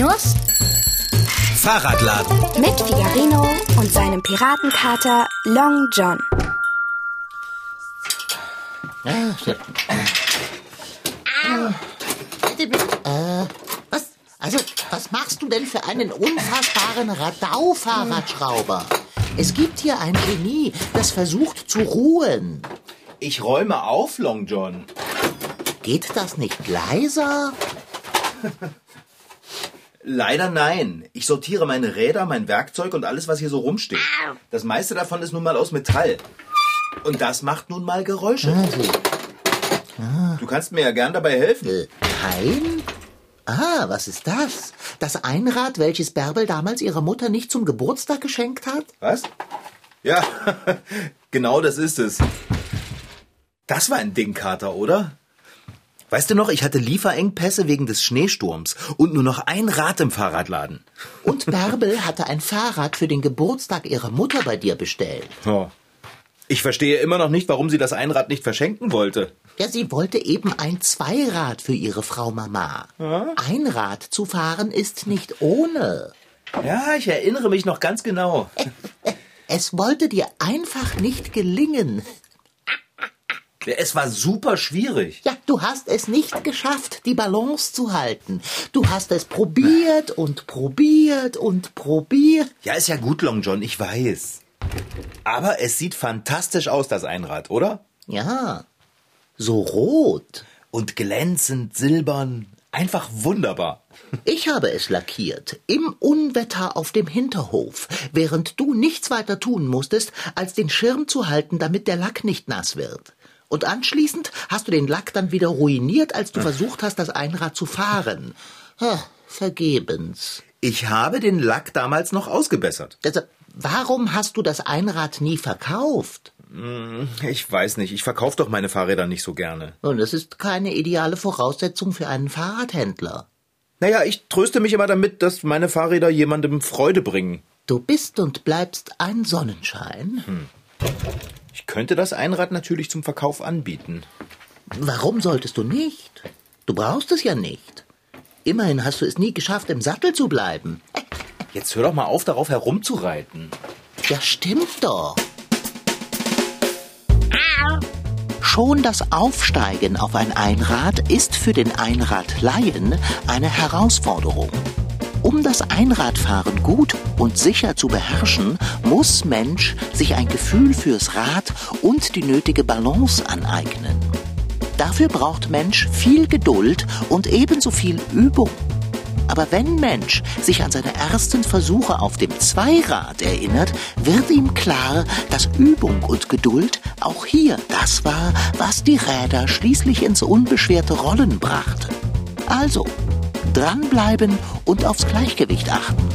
Figarinos Fahrradladen. mit Figarino und seinem Piratenkater Long John. Äh, was, also, was machst du denn für einen unfassbaren Radau-Fahrradschrauber? Es gibt hier ein Genie, das versucht zu ruhen. Ich räume auf, Long John. Geht das nicht leiser? Leider nein. Ich sortiere meine Räder, mein Werkzeug und alles, was hier so rumsteht. Das meiste davon ist nun mal aus Metall. Und das macht nun mal Geräusche. Du kannst mir ja gern dabei helfen. Äh, kein? Ah, was ist das? Das Einrad, welches Bärbel damals ihrer Mutter nicht zum Geburtstag geschenkt hat? Was? Ja, genau das ist es. Das war ein Dingkater, oder? Weißt du noch, ich hatte Lieferengpässe wegen des Schneesturms und nur noch ein Rad im Fahrradladen. Und Bärbel hatte ein Fahrrad für den Geburtstag ihrer Mutter bei dir bestellt. Ja. Ich verstehe immer noch nicht, warum sie das Einrad nicht verschenken wollte. Ja, sie wollte eben ein Zweirad für ihre Frau Mama. Ein Rad zu fahren ist nicht ohne. Ja, ich erinnere mich noch ganz genau. Es wollte dir einfach nicht gelingen. Es war super schwierig. Ja, du hast es nicht geschafft, die Balance zu halten. Du hast es probiert und probiert und probiert. Ja, ist ja gut, Long John, ich weiß. Aber es sieht fantastisch aus, das Einrad, oder? Ja, so rot. Und glänzend silbern. Einfach wunderbar. Ich habe es lackiert, im Unwetter auf dem Hinterhof, während du nichts weiter tun musstest, als den Schirm zu halten, damit der Lack nicht nass wird. Und anschließend hast du den Lack dann wieder ruiniert, als du versucht hast, das Einrad zu fahren. Ha, vergebens. Ich habe den Lack damals noch ausgebessert. Also, warum hast du das Einrad nie verkauft? Ich weiß nicht, ich verkaufe doch meine Fahrräder nicht so gerne. Und das ist keine ideale Voraussetzung für einen Fahrradhändler. Naja, ich tröste mich immer damit, dass meine Fahrräder jemandem Freude bringen. Du bist und bleibst ein Sonnenschein. Ich könnte das Einrad natürlich zum Verkauf anbieten. Warum solltest du nicht? Du brauchst es ja nicht. Immerhin hast du es nie geschafft, im Sattel zu bleiben. Jetzt hör doch mal auf, darauf herumzureiten. Ja, stimmt doch. Schon das Aufsteigen auf ein Einrad ist für den Einradlaien eine Herausforderung. Um das Einradfahren gut und sicher zu beherrschen, muss Mensch sich ein Gefühl fürs Rad und die nötige Balance aneignen. Dafür braucht Mensch viel Geduld und ebenso viel Übung. Aber wenn Mensch sich an seine ersten Versuche auf dem Zweirad erinnert, wird ihm klar, dass Übung und Geduld auch hier das war, was die Räder schließlich ins unbeschwerte Rollen brachte. Also, dranbleiben und aufs Gleichgewicht achten.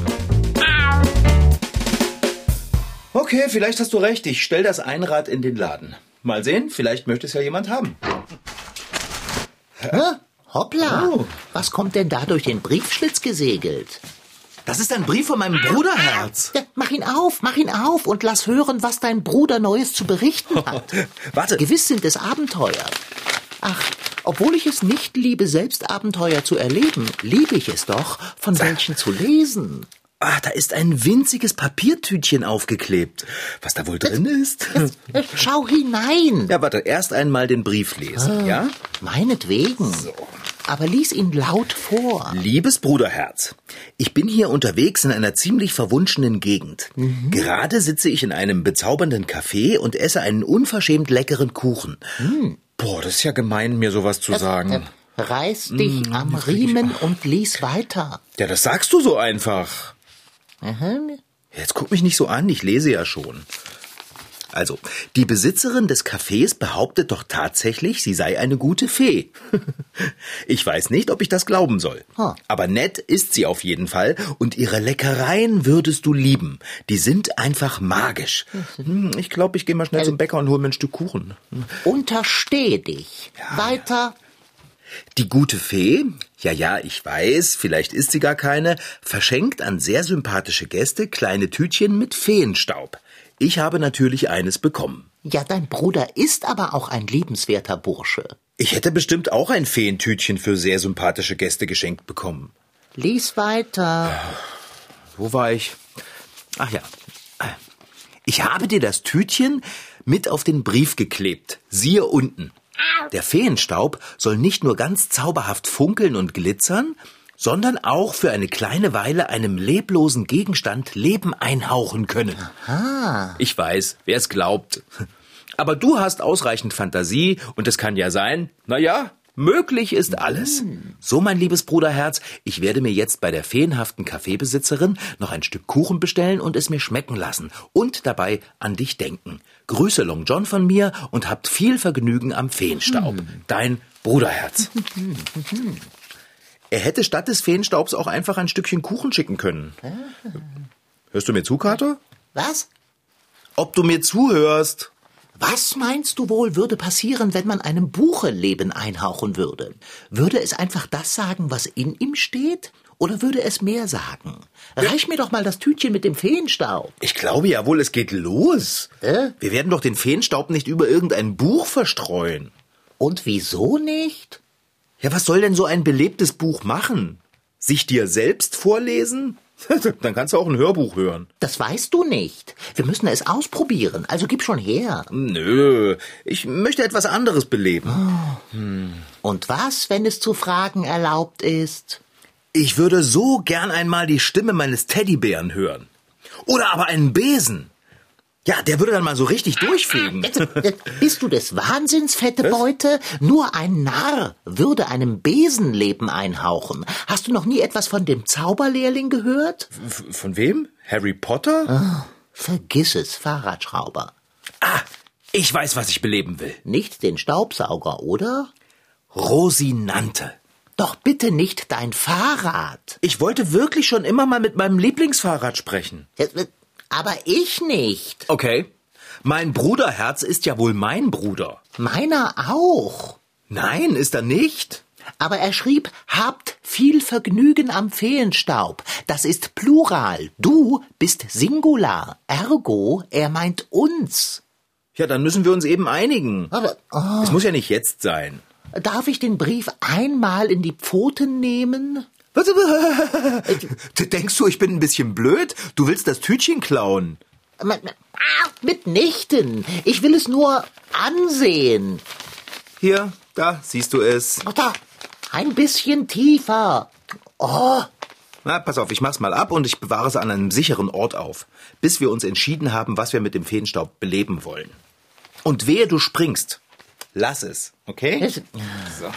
Okay, vielleicht hast du recht. Ich stell das Einrad in den Laden. Mal sehen, vielleicht möchte es ja jemand haben. Hä? Hoppla! Oh. Was kommt denn da durch den Briefschlitz gesegelt? Das ist ein Brief von meinem Bruderherz. Ja, mach ihn auf, mach ihn auf und lass hören, was dein Bruder Neues zu berichten hat. Warte. Gewiss sind es Abenteuer. Ach, obwohl ich es nicht liebe, selbst Abenteuer zu erleben, liebe ich es doch, von welchen zu lesen. Ah, da ist ein winziges Papiertütchen aufgeklebt. Was da wohl drin ist? Schau hinein. Ja, warte, erst einmal den Brief lesen, ja? Meinetwegen. Aber lies ihn laut vor. Liebes Bruderherz, ich bin hier unterwegs in einer ziemlich verwunschenen Gegend. Gerade sitze ich in einem bezaubernden Café und esse einen unverschämt leckeren Kuchen. Boah, das ist ja gemein, mir sowas zu sagen. Äh, Reiß dich am Riemen und lies weiter. Ja, das sagst du so einfach. Mhm. Jetzt guck mich nicht so an, ich lese ja schon. Also, die Besitzerin des Cafés behauptet doch tatsächlich, sie sei eine gute Fee. Ich weiß nicht, ob ich das glauben soll. Ha. Aber nett ist sie auf jeden Fall und ihre Leckereien würdest du lieben. Die sind einfach magisch. Hm, Ich glaube, ich gehe mal schnell zum Bäcker und hole mir ein Stück Kuchen. Untersteh dich. Weiter. Die gute Fee, ja, ja, ich weiß, vielleicht ist sie gar keine, verschenkt an sehr sympathische Gäste kleine Tütchen mit Feenstaub. Ich habe natürlich eines bekommen. Ja, dein Bruder ist aber auch ein liebenswerter Bursche. Ich hätte bestimmt auch ein Feentütchen für sehr sympathische Gäste geschenkt bekommen. Lies weiter. Wo war ich? Ach ja. Ich habe dir das Tütchen mit auf den Brief geklebt. Siehe unten. Der Feenstaub soll nicht nur ganz zauberhaft funkeln und glitzern, sondern auch für eine kleine Weile einem leblosen Gegenstand Leben einhauchen können. Ah, Ich weiß, wer es glaubt. Aber du hast ausreichend Fantasie und es kann ja sein, na ja, möglich ist alles. So, mein liebes Bruderherz, ich werde mir jetzt bei der feenhaften Kaffeebesitzerin noch ein Stück Kuchen bestellen und es mir schmecken lassen und dabei an dich denken. Grüße Long John von mir und habt viel Vergnügen am Feenstaub. Dein Bruderherz. Er hätte statt des Feenstaubs auch einfach ein Stückchen Kuchen schicken können. Hörst du mir zu, Kater? was? Ob du mir zuhörst? Was meinst du wohl würde passieren, wenn man einem Buche Leben einhauchen würde? Würde es einfach das sagen, was in ihm steht? Oder würde es mehr sagen? Reich mir doch mal das Tütchen mit dem Feenstaub. Ich glaube ja wohl, es geht los. Äh? Wir werden doch den Feenstaub nicht über irgendein Buch verstreuen. Und wieso nicht? Ja, was soll denn so ein belebtes Buch machen? Sich dir selbst vorlesen? Dann kannst du auch ein Hörbuch hören. Das weißt du nicht. Wir müssen es ausprobieren, also gib schon her. Nö, ich möchte etwas anderes beleben. Und was, wenn es zu fragen erlaubt ist? Ich würde so gern einmal die Stimme meines Teddybären hören. Oder aber einen Besen. Ja, der würde dann mal so richtig durchfliegen. Äh, Bist du des Wahnsinns, fette Beute? Nur ein Narr würde einem Besen Leben einhauchen. Hast du noch nie etwas von dem Zauberlehrling gehört? Von wem? Harry Potter? Vergiss es, Fahrradschrauber. Ah, ich weiß, was ich beleben will. Nicht den Staubsauger, oder? Rosinante. Doch bitte nicht dein Fahrrad. Ich wollte wirklich schon immer mal mit meinem Lieblingsfahrrad sprechen. Aber ich nicht. Okay. Mein Bruderherz ist ja wohl mein Bruder. Meiner auch. Nein, ist er nicht? Aber er schrieb, habt viel Vergnügen am Feenstaub. Das ist Plural. Du bist Singular. Ergo, er meint uns. Ja, dann müssen wir uns eben einigen. Aber, oh, Es muss ja nicht jetzt sein. darf ich den Brief einmal in die Pfoten nehmen? Was? Denkst du, ich bin ein bisschen blöd? Du willst das Tütchen klauen? Ah, Mitnichten. Ich will es nur ansehen. Hier, da, siehst du es. Ach da, ein bisschen tiefer. Oh, Na, pass auf, ich mach's mal ab und ich bewahre es an einem sicheren Ort auf, bis wir uns entschieden haben, was wir mit dem Feenstaub beleben wollen. Und wehe, du springst. Lass es, okay? es, So.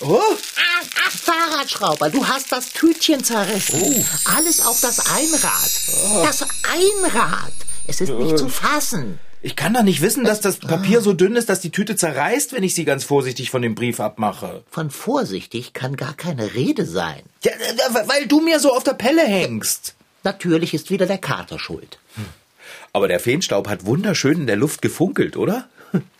Oh, Fahrradschrauber, du hast das Tütchen zerrissen. Alles auf das Einrad. Das Einrad. Es ist nicht zu fassen. ich kann doch nicht wissen, dass das Papier so dünn ist, dass die Tüte zerreißt, wenn ich sie ganz vorsichtig von dem Brief abmache. Von vorsichtig kann gar keine Rede sein. Ja, äh, weil du mir so auf der Pelle hängst. Natürlich ist wieder der Kater schuld. Aber der Feenstaub hat wunderschön in der Luft gefunkelt, oder?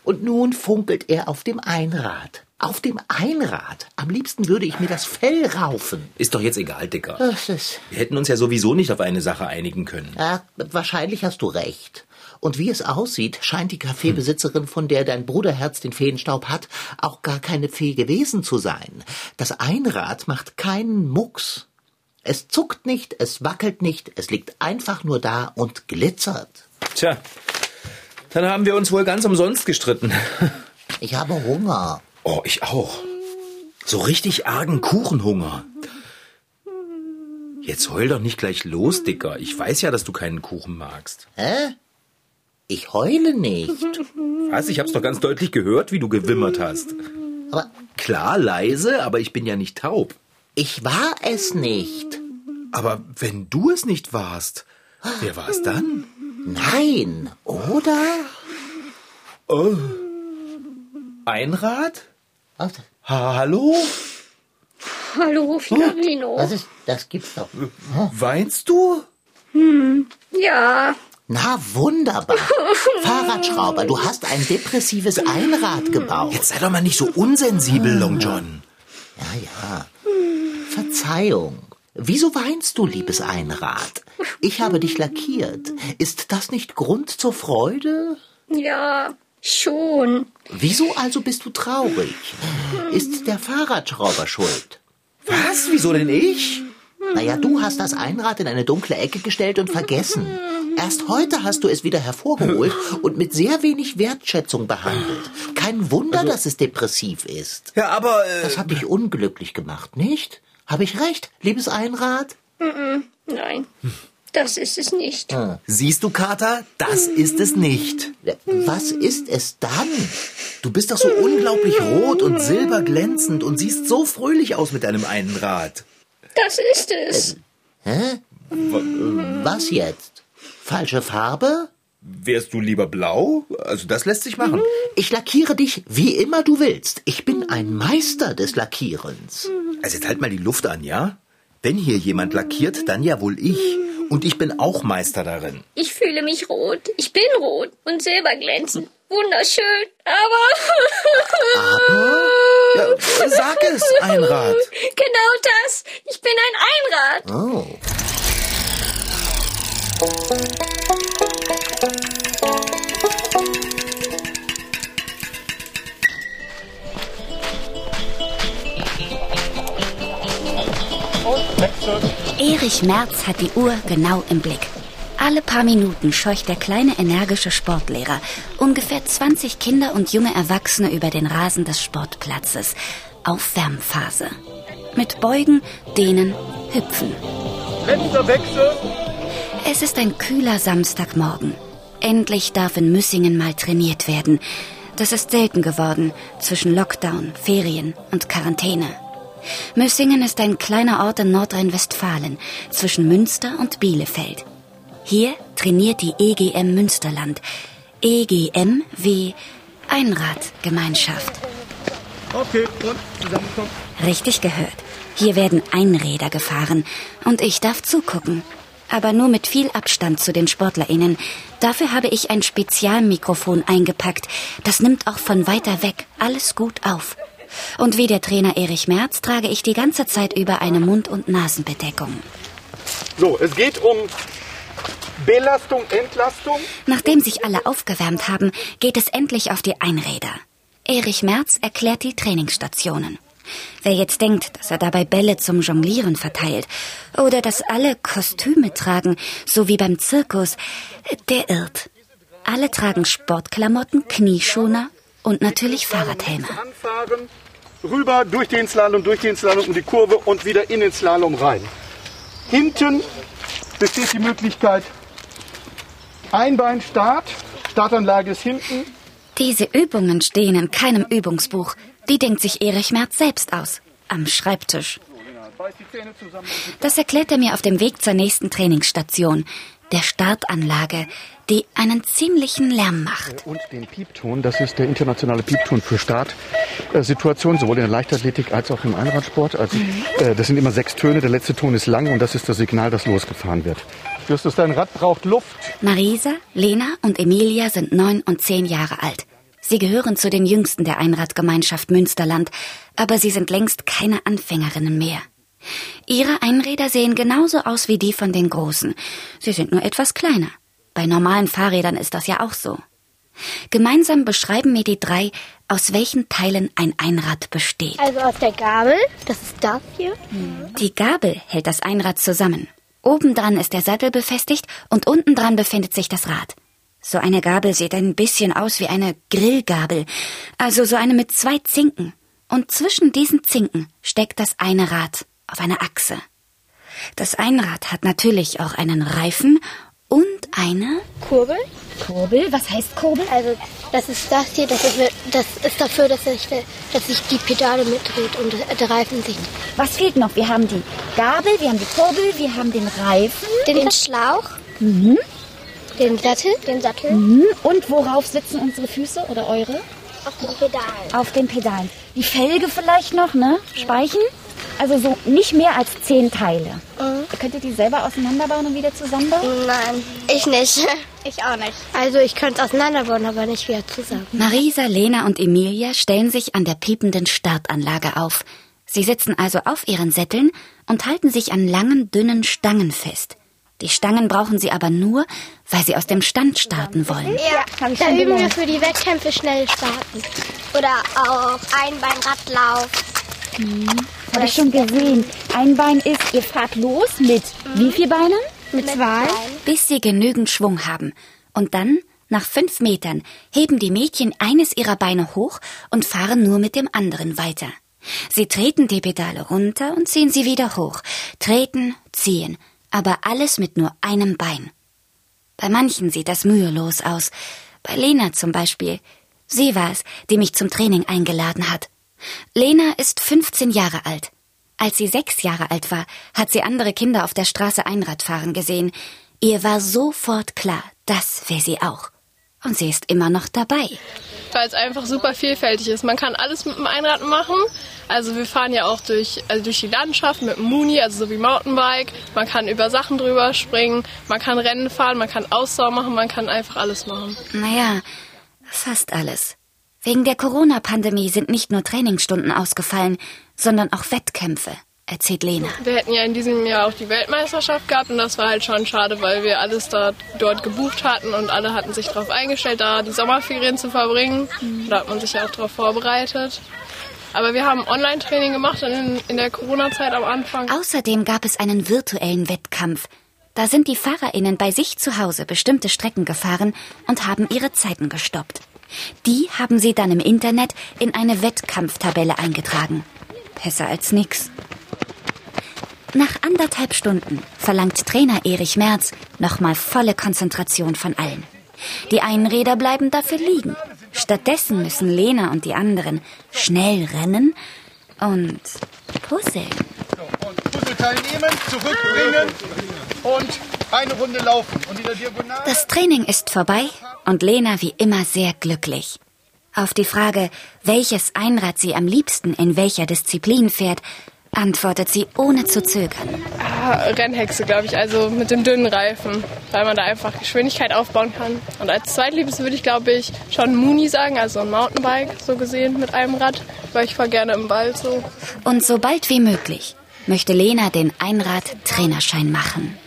Und nun funkelt er auf dem Einrad. Auf dem Einrad. Am liebsten würde ich mir das Fell raufen. Ist doch jetzt egal, Dicker. Das ist, Wir hätten uns ja sowieso nicht auf eine Sache einigen können. ja, wahrscheinlich hast du recht. Und wie es aussieht, scheint die Kaffeebesitzerin, von der dein Bruderherz den Feenstaub hat, auch gar keine Fee gewesen zu sein. Das Einrad macht keinen Mucks. Es zuckt nicht, es wackelt nicht, es liegt einfach nur da und glitzert. Tja, dann haben wir uns wohl ganz umsonst gestritten. Ich habe Hunger. Oh, ich auch. So richtig argen Kuchenhunger. Jetzt heul doch nicht gleich los, Dicker. Ich weiß ja, dass du keinen Kuchen magst. Hä? Ich heule nicht. Was? Ich hab's doch ganz deutlich gehört, wie du gewimmert hast. Aber Klar, leise, aber ich bin ja nicht taub. ich war es nicht. Aber wenn du es nicht warst, wer war es dann? Nein, oder? Einrad? Ha hallo? Hallo, Figarino. was ist, das gibt's doch. Weinst du? Ja, Na, wunderbar. Fahrradschrauber, du hast ein depressives Einrad gebaut. Jetzt sei doch mal nicht so unsensibel, Long John. Ja, ja. Verzeihung. Wieso weinst du, liebes Einrad? Ich habe dich lackiert. Ist das nicht Grund zur Freude? ja, schon. Wieso also bist du traurig? Ist der Fahrradschrauber schuld? Was? Wieso denn ich? Naja, du hast das Einrad in eine dunkle Ecke gestellt und vergessen. Erst heute hast du es wieder hervorgeholt und mit sehr wenig Wertschätzung behandelt. Kein Wunder, dass es depressiv ist. Ja, aber... Äh, Das hat dich unglücklich gemacht, nicht? Habe ich recht, liebes Einrad? Nein, das ist es nicht. siehst du, Kater? Das ist es nicht. Was ist es dann? Du bist doch so unglaublich rot und silberglänzend und siehst so fröhlich aus mit deinem einen Rad. Das ist es. Hä? Was jetzt? Falsche Farbe? Wärst du lieber blau? Also das lässt sich machen. Ich lackiere dich, wie immer du willst. Ich bin ein Meister des Lackierens. Also jetzt halt mal die Luft an, ja? Wenn hier jemand lackiert, dann ja wohl ich. Und ich bin auch Meister darin. Ich fühle mich rot. Ich bin rot und silberglänzend. Wunderschön, aber... Ja, sag es, Einrad. Genau das. Ich bin ein Einrad. Oh. Erich Merz hat die Uhr genau im Blick. Alle paar Minuten scheucht der kleine energische Sportlehrer ungefähr 20 Kinder und junge Erwachsene über den Rasen des Sportplatzes. Aufwärmphase. Mit Beugen, Dehnen, Hüpfen. Letzter Wechsel. Es ist ein kühler Samstagmorgen. Endlich darf in Müssingen mal trainiert werden. Das ist selten geworden zwischen Lockdown, Ferien und Quarantäne. Müssingen ist ein kleiner Ort in Nordrhein-Westfalen zwischen Münster und Bielefeld. Hier trainiert die EGM Münsterland. EGM wie Einradgemeinschaft. Okay, und zusammenkommen. Richtig gehört. Hier werden Einräder gefahren und ich darf zugucken. Aber nur mit viel Abstand zu den SportlerInnen. Dafür habe ich ein Spezialmikrofon eingepackt. Das nimmt auch von weiter weg alles gut auf. Und wie der Trainer Erich Merz trage ich die ganze Zeit über eine Mund- und Nasenbedeckung. So, es geht um Belastung, Entlastung. Nachdem sich alle aufgewärmt haben, geht es endlich auf die Einräder. Erich Merz erklärt die Trainingsstationen. Wer jetzt denkt, dass er dabei Bälle zum Jonglieren verteilt oder dass alle Kostüme tragen, so wie beim Zirkus, der irrt. Alle tragen Sportklamotten, Knieschoner und natürlich Fahrradhelme. Anfahren, rüber durch den Slalom, durch den Slalom um die Kurve und wieder in den Slalom rein. Hinten besteht die Möglichkeit Einbeinstart. Startanlage ist hinten. Diese Übungen stehen in keinem Übungsbuch. Die denkt sich Erich Merz selbst aus. Am Schreibtisch. Zusammen. Das erklärt er mir auf dem Weg zur nächsten Trainingsstation, der Startanlage, die einen ziemlichen Lärm macht. Und den Piepton, das ist der internationale Piepton für Startsituationen, sowohl in der Leichtathletik als auch im Einradsport. Also, äh, das sind immer sechs Töne, der letzte Ton ist lang und das ist das Signal, dass losgefahren wird. Justus, dein Rad braucht Luft. Marisa, Lena und Emilia sind neun und zehn Jahre alt. Sie gehören zu den jüngsten der Einradgemeinschaft Münsterland, aber sie sind längst keine Anfängerinnen mehr. Ihre Einräder sehen genauso aus wie die von den Großen. Sie sind nur etwas kleiner. Bei normalen Fahrrädern ist das ja auch so. Gemeinsam beschreiben mir die drei, aus welchen Teilen ein Einrad besteht. Also aus der Gabel, das ist das hier. Die Gabel hält das Einrad zusammen. Oben dran ist der Sattel befestigt und unten dran befindet sich das Rad. So eine Gabel sieht ein bisschen aus wie eine Grillgabel, also so eine mit zwei Zinken. Und zwischen diesen Zinken steckt das eine Rad auf einer Achse. Das Einrad hat natürlich auch einen Reifen und eine Kurbel. Kurbel. Was heißt Kurbel? Also das ist das hier, das ist, das ist dafür, dass sich, dass sich die Pedale mitdreht und der Reifen sich Was fehlt noch? Wir haben die Gabel, wir haben die Kurbel, wir haben den Reifen. den, Schlauch, den Sattel, den Sattel Und worauf sitzen unsere Füße oder eure? auf den Pedalen. Auf den Pedalen. Die Felge vielleicht noch, ne? Speichen? Also so nicht mehr als zehn Teile. Könnt ihr die selber auseinanderbauen und wieder zusammenbauen? Nein, ich nicht. Ich auch nicht. Also ich könnte es auseinanderbauen, aber nicht wieder zusammen. Marisa, Lena und Emilia stellen sich an der piependen Startanlage auf. Sie sitzen also auf ihren Sätteln und halten sich an langen, dünnen Stangen fest. Die Stangen brauchen sie aber nur, weil sie aus dem Stand starten wollen. Ja, da üben wir für die Wettkämpfe schnell starten. Oder auch Einbeinradlauf. Habe ich schon gesehen. Ein Bein ist, ihr fahrt los mit wie viel Beinen? Mit zwei. Bis sie genügend Schwung haben. Und dann, nach fünf Metern, heben die Mädchen eines ihrer Beine hoch und fahren nur mit dem anderen weiter. Sie treten die Pedale runter und ziehen sie wieder hoch. Treten, ziehen. Aber alles mit nur einem Bein. Bei manchen sieht das mühelos aus. Bei Lena zum Beispiel. Sie war es, die mich zum Training eingeladen hat. Lena ist 15 Jahre alt. Als sie sechs Jahre alt war, hat sie andere Kinder auf der Straße Einrad fahren gesehen. Ihr war sofort klar, das wäre sie auch. Und sie ist immer noch dabei. Weil es einfach super vielfältig ist. Man kann alles mit dem Einrad machen. Also wir fahren ja auch durch, also durch die Landschaft mit dem Muni, also so wie Mountainbike. Man kann über Sachen drüber springen, man kann Rennen fahren, man kann Ausdauer machen, man kann einfach alles machen. Naja, fast alles. Wegen der Corona-Pandemie sind nicht nur Trainingsstunden ausgefallen, sondern auch Wettkämpfe, erzählt Lena. Wir hätten ja in diesem Jahr auch die Weltmeisterschaft gehabt und das war halt schon schade, weil wir alles da, dort gebucht hatten und alle hatten sich darauf eingestellt, da die Sommerferien zu verbringen. Da hat man sich ja auch darauf vorbereitet. Aber wir haben Online-Training gemacht in, in der Corona-Zeit am Anfang. Außerdem gab es einen virtuellen Wettkampf. Da sind die FahrerInnen bei sich zu Hause bestimmte Strecken gefahren und haben ihre Zeiten gestoppt. Die haben sie dann im Internet in eine Wettkampftabelle eingetragen. Besser als nix. Nach anderthalb Stunden verlangt Trainer Erich Merz nochmal volle Konzentration von allen. Die einen Räder bleiben dafür liegen. Stattdessen müssen Lena und die anderen schnell rennen und puzzeln. Puzzleteil nehmen, zurückbringen und eine Runde laufen. Das Training ist vorbei und Lena wie immer sehr glücklich. Auf die Frage, welches Einrad sie am liebsten in welcher Disziplin fährt, antwortet sie ohne zu zögern. Ah, Rennhexe, glaube ich, also mit dem dünnen Reifen, weil man da einfach Geschwindigkeit aufbauen kann. Und als Zweitliebes würde ich, glaube ich, schon Muni sagen, also ein Mountainbike so gesehen mit einem Rad, weil ich fahre gerne im Wald so. Und so bald wie möglich möchte Lena den Einrad-Trainerschein machen.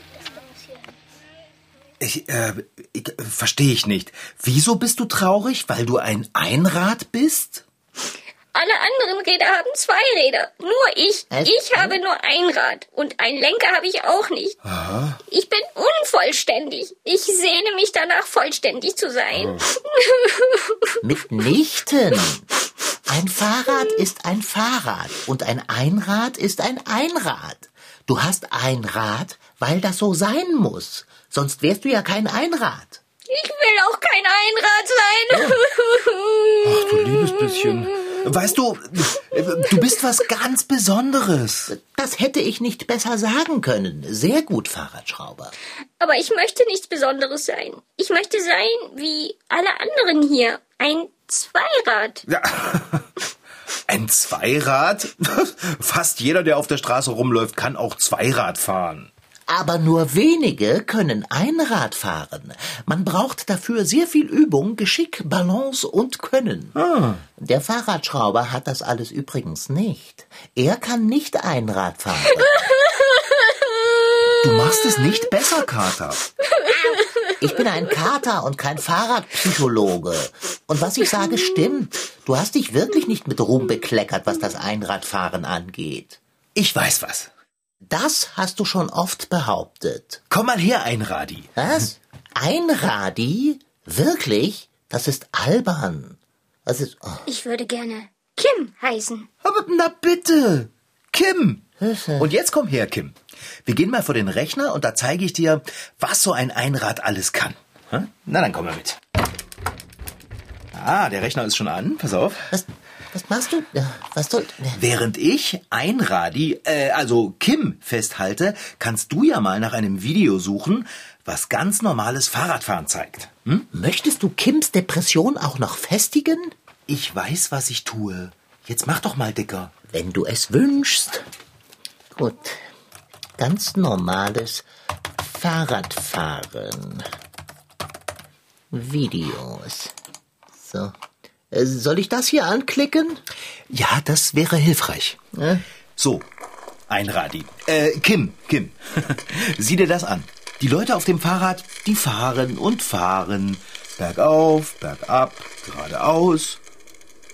Ich, äh, ich, verstehe ich nicht. Wieso bist du traurig? Weil du ein Einrad bist? Alle anderen Räder haben zwei Räder. Nur ich. Ich habe nur ein Rad. Und einen Lenker habe ich auch nicht. Ich bin unvollständig. Ich sehne mich danach, vollständig zu sein. Mitnichten. Ein Fahrrad ist ein Fahrrad und ein Einrad ist ein Einrad. Du hast ein Rad, weil das so sein muss. Sonst wärst du ja kein Einrad. Ich will auch kein Einrad sein. Ach, du liebes bisschen. Weißt du, äh, du bist was ganz Besonderes. Das hätte ich nicht besser sagen können. Sehr gut, Fahrradschrauber. Aber ich möchte nichts Besonderes sein. Ich möchte sein wie alle anderen hier. Ein Zweirad. Ja. Ein Zweirad? Fast jeder, der auf der Straße rumläuft, kann auch Zweirad fahren. Aber nur wenige können Einrad fahren. Man braucht dafür sehr viel Übung, Geschick, Balance und Können. Der Fahrradschrauber hat das alles übrigens nicht. Er kann nicht Einrad fahren. Du machst es nicht besser, Kater. Ich bin ein Kater und kein Fahrradpsychologe. Und was ich sage, stimmt. Du hast dich wirklich nicht mit Ruhm bekleckert, was das Einradfahren angeht. Ich weiß was. Das hast du schon oft behauptet. Komm mal her, Einradi. Was? Einradi? Wirklich? Das ist albern. Das ist. Oh. Ich würde gerne Kim heißen. Aber na bitte. Kim. Und jetzt komm her, Kim. Wir gehen mal vor den Rechner und da zeige ich dir, was so ein Einrad alles kann. Na, dann komm mal mit. Ah, der Rechner ist schon an. Pass auf. Was, was machst du? Was soll. Während ich Einradi, äh, also Kim, festhalte, kannst du ja mal nach einem Video suchen, was ganz normales Fahrradfahren zeigt. Hm? Möchtest du Kims Depression auch noch festigen? Ich weiß, was ich tue. Jetzt mach doch mal dicker. Wenn du es wünschst. Gut. Ganz normales Fahrradfahren. Videos. So. Äh, Soll ich das hier anklicken? Ja, das wäre hilfreich. Ja. So, Einradi. Äh, Kim, Kim. Sieh dir das an. Die Leute auf dem Fahrrad, die fahren und fahren. Bergauf, bergab, geradeaus.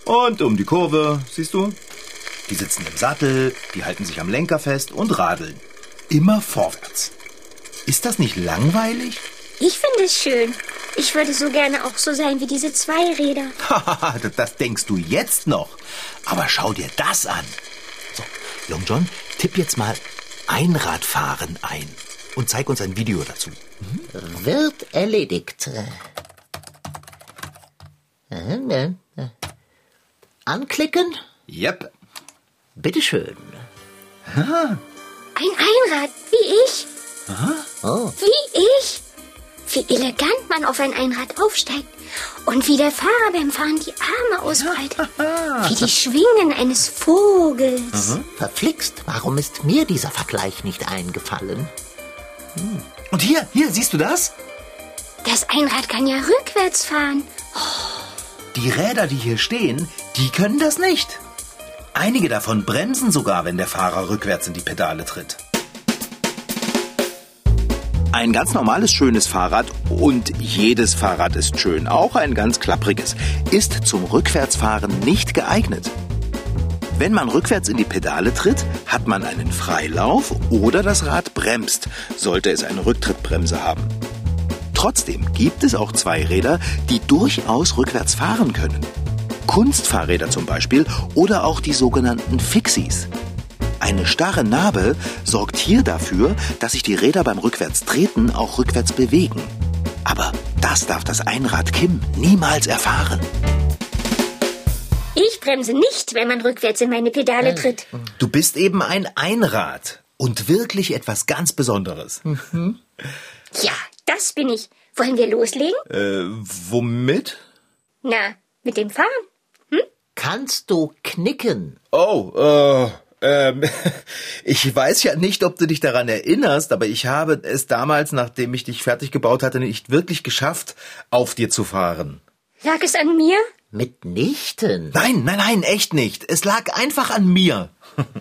Und um die Kurve, siehst du? Die sitzen im Sattel, die halten sich am Lenker fest und radeln. Immer vorwärts. Ist das nicht langweilig? Ich finde es schön. Ich würde so gerne auch so sein wie diese Zweiräder. Haha, das denkst du jetzt noch. Aber schau dir das an. So, Long John, tipp jetzt mal Einradfahren ein und zeig uns ein Video dazu. Wird erledigt. Äh, äh, äh. Anklicken? Yep. Bitteschön. Ein Einrad, wie ich. Oh. Wie ich. Wie elegant man auf ein Einrad aufsteigt. Und wie der Fahrer beim Fahren die Arme ausbreitet. Wie die Schwingen eines Vogels. Verflixt, warum ist mir dieser Vergleich nicht eingefallen? Und hier, hier, siehst du das? Das Einrad kann ja rückwärts fahren. Die Räder, die hier stehen, die können das nicht. Einige davon bremsen sogar, wenn der Fahrer rückwärts in die Pedale tritt. Ein ganz normales, schönes Fahrrad und jedes Fahrrad ist schön, auch ein ganz klappriges, ist zum Rückwärtsfahren nicht geeignet. Wenn man rückwärts in die Pedale tritt, hat man einen Freilauf oder das Rad bremst, sollte es eine Rücktrittbremse haben. Trotzdem gibt es auch Zweiräder, die durchaus rückwärts fahren können. Kunstfahrräder zum Beispiel oder auch die sogenannten Fixies. Eine starre Narbe sorgt hier dafür, dass sich die Räder beim Rückwärtstreten auch rückwärts bewegen. Aber das darf das Einrad Kim niemals erfahren. Ich bremse nicht, wenn man rückwärts in meine Pedale tritt. Du bist eben ein Einrad und wirklich etwas ganz Besonderes. Ja, das bin ich. Wollen wir loslegen? Äh, womit? Na, mit dem Fahren. Kannst du knicken? Oh, äh, ähm, ich weiß ja nicht, ob du dich daran erinnerst, aber ich habe es damals, nachdem ich dich fertig gebaut hatte, nicht wirklich geschafft, auf dir zu fahren. Lag es an mir? Mitnichten. Nein, nein, nein, echt nicht. Es lag einfach an mir.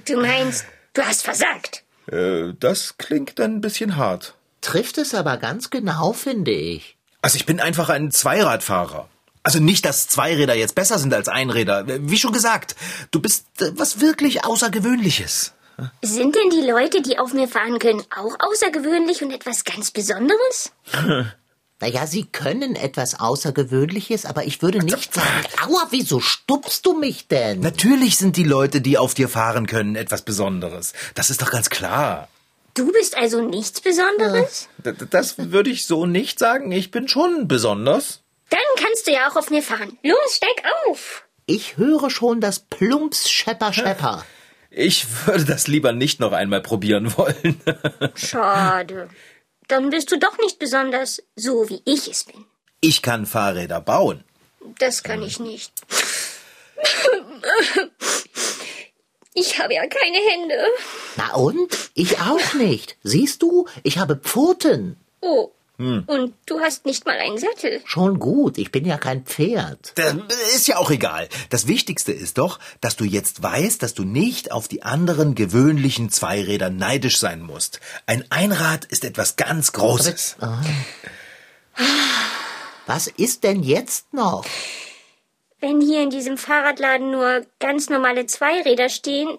Du meinst, du hast versagt. Äh, das klingt ein bisschen hart. Trifft es aber ganz genau, finde ich. Also ich bin einfach ein Zweiradfahrer. Also nicht, dass Zweiräder jetzt besser sind als Einräder. Wie schon gesagt, du bist äh, was wirklich Außergewöhnliches. Sind denn die Leute, die auf mir fahren können, auch außergewöhnlich und etwas ganz Besonderes? Naja, sie können etwas Außergewöhnliches, aber ich würde nicht sagen, aua, wieso stupst du mich denn? Natürlich sind die Leute, die auf dir fahren können, etwas Besonderes. Das ist doch ganz klar. Du bist also nichts Besonderes? D- Das würde ich so nicht sagen. Ich bin schon besonders. Dann du ja auch auf mir fahren. Los, steig auf. Ich höre schon das Plumps Schepper Schepper. Ich würde das lieber nicht noch einmal probieren wollen. Schade. Dann bist du doch nicht besonders, so wie ich es bin. Ich kann Fahrräder bauen. Das kann ich nicht. Ich habe ja keine Hände. Na und? Ich auch nicht. Siehst du, ich habe Pfoten. Oh. Und du hast nicht mal einen Sattel. Schon gut, ich bin ja kein Pferd. Das ist ja auch egal. Das Wichtigste ist doch, dass du jetzt weißt, dass du nicht auf die anderen gewöhnlichen Zweiräder neidisch sein musst. Ein Einrad ist etwas ganz Großes. Was ist denn jetzt noch? Wenn hier in diesem Fahrradladen nur ganz normale Zweiräder stehen,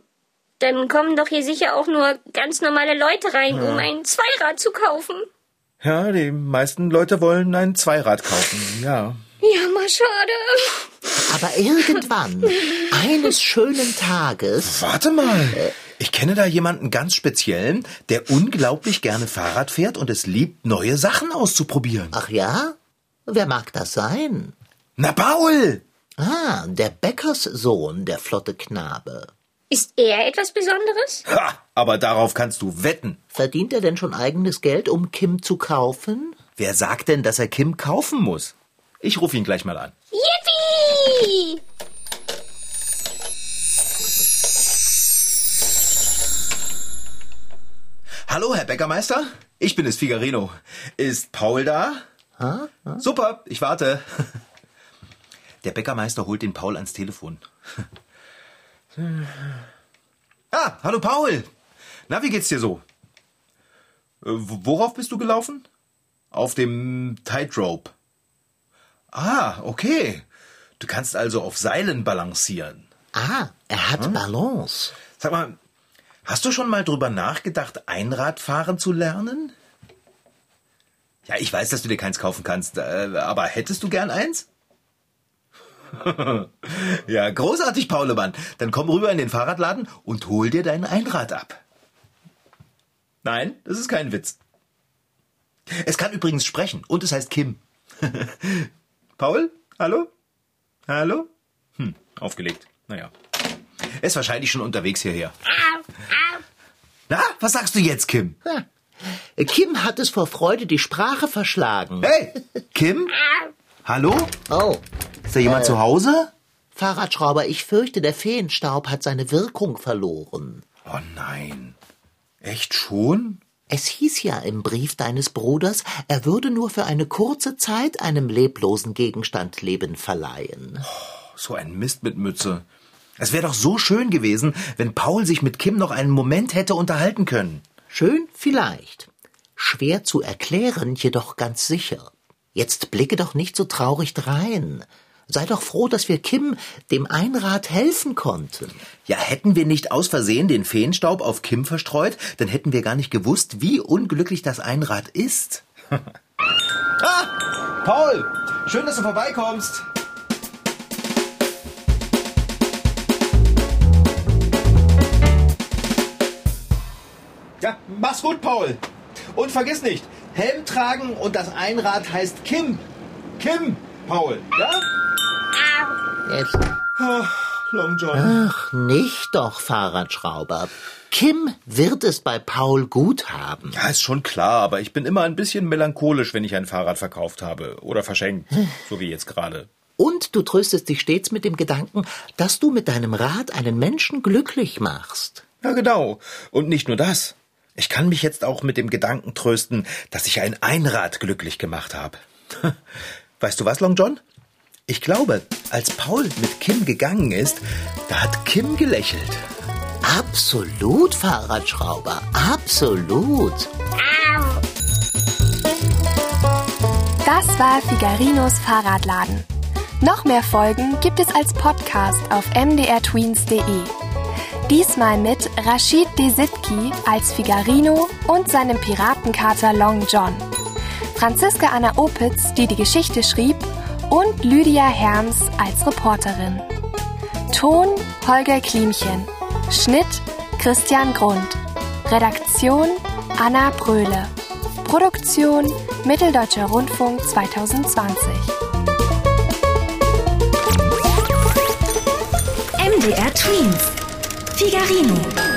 dann kommen doch hier sicher auch nur ganz normale Leute rein, um ein Zweirad zu kaufen. Ja, die meisten Leute wollen ein Zweirad kaufen. Ja. Ja, mal schade. Aber irgendwann, eines schönen Tages, Warte mal. Ich kenne da jemanden ganz speziellen, der unglaublich gerne Fahrrad fährt und es liebt, neue Sachen auszuprobieren. ach ja? Wer mag das sein? Na, Paul! Ah, der Bäckerssohn, der flotte Knabe. Ist er etwas Besonderes? Ha, aber darauf kannst du wetten. Verdient er denn schon eigenes Geld, um Kim zu kaufen? Wer sagt denn, dass er Kim kaufen muss? Ich rufe ihn gleich mal an. Yippie! Hallo, Herr Bäckermeister. Ich bin es, Figarino. Ist Paul da? Super, ich warte. Der Bäckermeister holt den Paul ans Telefon. Ah, hallo Paul. Na, wie geht's dir so? Äh, wo- Worauf bist du gelaufen? Auf dem Tightrope. Ah, okay. Du kannst also auf Seilen balancieren. Ah, er hat Balance. Sag mal, hast du schon mal drüber nachgedacht, Einradfahren zu lernen? Ja, ich weiß, dass du dir keins kaufen kannst, äh, aber hättest du gern eins? ja, großartig, Paulemann. Dann komm rüber in den Fahrradladen und hol dir dein Einrad ab. Nein, das ist kein Witz. Es kann übrigens sprechen und es heißt Kim. Paul? Hallo? Hallo? Hm, aufgelegt. Naja. Er ist wahrscheinlich schon unterwegs hierher. Na, was sagst du jetzt, Kim? Kim hat es vor Freude die Sprache verschlagen. Hey, Kim? Hallo? Oh. Ist da jemand äh, zu Hause? Fahrradschrauber, ich fürchte, der Feenstaub hat seine Wirkung verloren. Oh nein. Echt schon? Es hieß ja im Brief deines Bruders, er würde nur für eine kurze Zeit einem leblosen Gegenstand Leben verleihen. Oh, so ein Mist mit Mütze. Es wäre doch so schön gewesen, wenn Paul sich mit Kim noch einen Moment hätte unterhalten können. Schön vielleicht. Schwer zu erklären, jedoch ganz sicher. Jetzt blicke doch nicht so traurig drein. Sei doch froh, dass wir Kim, dem Einrad, helfen konnten. Ja, hätten wir nicht aus Versehen den Feenstaub auf Kim verstreut, dann hätten wir gar nicht gewusst, wie unglücklich das Einrad ist. ah! Paul! Schön, dass du vorbeikommst. Ja, mach's gut, Paul. Und vergiss nicht, Helm tragen und das Einrad heißt Kim. Kim, Paul, ja? Jetzt. Ach, Long John. Ach, nicht doch, Fahrradschrauber. Kim wird es bei Paul gut haben. Ja, ist schon klar, aber ich bin immer ein bisschen melancholisch, wenn ich ein Fahrrad verkauft habe oder verschenkt, so wie jetzt gerade. Und du tröstest dich stets mit dem Gedanken, dass du mit deinem Rad einen Menschen glücklich machst. Ja, genau. Und nicht nur das. Ich kann mich jetzt auch mit dem Gedanken trösten, dass ich ein Einrad glücklich gemacht habe. Weißt du was, Long John? Ich glaube, als Paul mit Kim gegangen ist, da hat Kim gelächelt. Absolut, Fahrradschrauber, absolut. Das war Figarinos Fahrradladen. Noch mehr Folgen gibt es als Podcast auf mdrtweens.de. Diesmal mit Rashid Desitki als Figarino und seinem Piratenkater Long John. Franziska Anna Opitz, die die Geschichte schrieb, und Lydia Herms als Reporterin. Ton Holger Klimchen. Schnitt Christian Grund. Redaktion Anna Bröhle. Produktion Mitteldeutscher Rundfunk 2020. MDR Twins. Figarino.